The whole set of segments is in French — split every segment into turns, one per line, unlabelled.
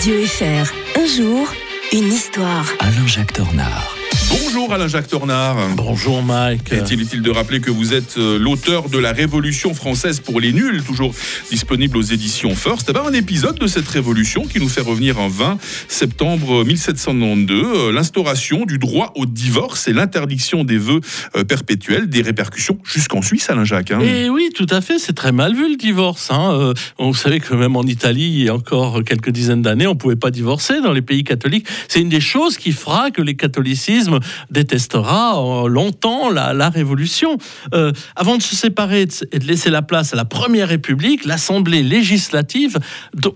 Radio FR. Un jour, une histoire.
Alain-Jacques Tornard.
Bonjour Alain-Jacques Tornard.
Bonjour Mike.
Est-il utile de rappeler que vous êtes euh, l'auteur de la Révolution française pour les nuls, toujours disponible aux éditions First? Eh ben, Un épisode de cette révolution qui nous fait revenir en 20 septembre 1792, euh, l'instauration du droit au divorce et l'interdiction des vœux euh, perpétuels, des répercussions jusqu'en Suisse, Alain-Jacques. hein.
Et oui, tout à fait, c'est très mal vu le divorce. Hein. Vous savez que même en Italie, il y a encore quelques dizaines d'années, on ne pouvait pas divorcer dans les pays catholiques. C'est une des choses qui fera que le catholicisme détestera euh, longtemps la, révolution. Euh, avant de se séparer et de laisser la place à la Première République, l'Assemblée législative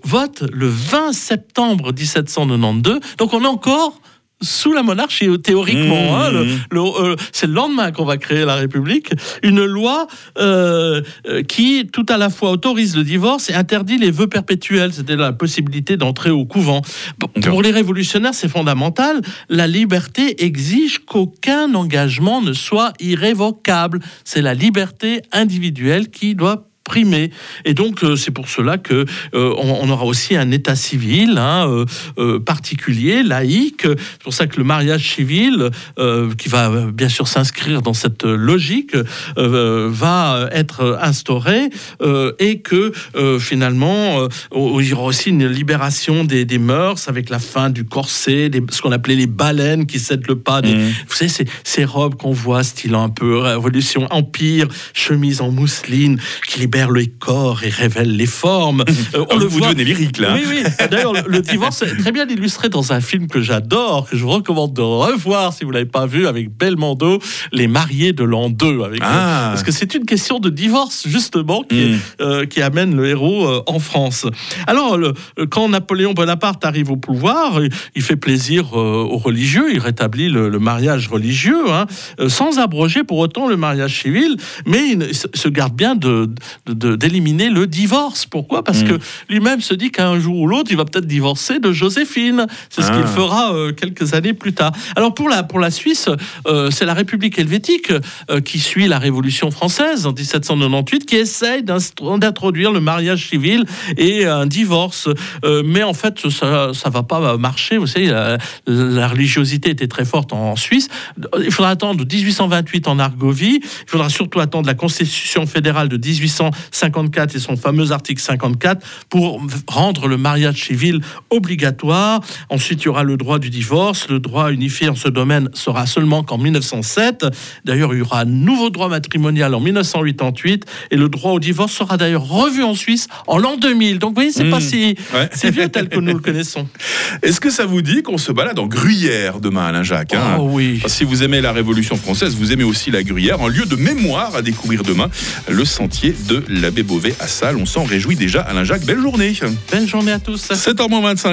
vote le 20 septembre 1792. Donc on est encore sous la monarchie, euh, théoriquement.
Mmh,
hein, le- le- euh, c'est le lendemain qu'on va créer la République, une loi euh, qui tout à la fois autorise le divorce et interdit les vœux perpétuels, c'est-à-dire la possibilité d'entrer au couvent. Pour- Pour les révolutionnaires, c'est fondamental. La liberté exige qu'aucun engagement ne soit irrévocable. C'est la liberté individuelle qui doit Et donc, euh, c'est pour cela que euh, on, on aura aussi un état civil hein, euh, particulier, laïque. C'est pour ça que le mariage civil, qui va bien sûr s'inscrire dans cette logique, va être instauré et que finalement, il y aura aussi une libération des, des mœurs avec la fin du corset, des- ce qu'on appelait les baleines qui cèdent le pas. Des,
Mhm.
Vous savez, ces, ces robes qu'on voit, style un peu révolution, empire, chemise en mousseline, qui libèrent le corps et révèlent les formes. Euh,
Ah, vous devenez lyrique là.
oui, oui. D'ailleurs, le, le divorce est très bien illustré dans un film que j'adore, que je vous recommande de revoir si vous l'avez pas vu, avec Belmondo, Les mariés de l'an 2. Avec,
Ah.
Parce que c'est une question de divorce, justement, qui,
Mm.
euh, qui amène le héros euh, en France. Alors, le- quand Napoléon Bonaparte arrive au pouvoir, il- fait plaisir euh, aux religieux, il rétablit le, le mariage religieux, hein, euh, sans abroger pour autant le mariage civil, mais il se garde bien de- d'éliminer le divorce. Pourquoi? Parce
Mm.
que lui-même se dit qu'un jour ou l'autre, il va peut-être divorcer de Joséphine. C'est ce
Ah.
qu'il fera euh, quelques années plus tard. Alors pour la, pour la Suisse, euh, c'est la République helvétique euh, qui suit la Révolution française en 1798, qui essaye d'introduire le mariage civil et un divorce. Mais en fait, ça ça va pas marcher. Vous savez, la, la religiosité était très forte en Suisse. Il faudra attendre 1828 en Argovie. Il faudra surtout attendre la Constitution fédérale de 1854 et son fameux article 54 pour rendre le mariage civil obligatoire. Ensuite, il y aura le droit du divorce. Le droit unifié en ce domaine sera seulement qu'en 1907. D'ailleurs, il y aura un nouveau droit matrimonial en 1988 et le droit au divorce sera d'ailleurs revu en Suisse en l'an 2000. Donc, vous voyez, c'est
Mmh.
pas si,
Ouais.
si vieux tel que nous le connaissons.
Est-ce que ça vous dit qu'on se balade en Gruyère demain, Alain-Jacques hein?
Oh oui.
Si vous aimez la Révolution française, vous aimez aussi la Gruyère, un lieu de mémoire à découvrir demain, le sentier de l'abbé Beauvais à Salles. On s'en réjouit déjà. Alain-Jacques, belle journée.
Belle journée à tous.
7h25 sur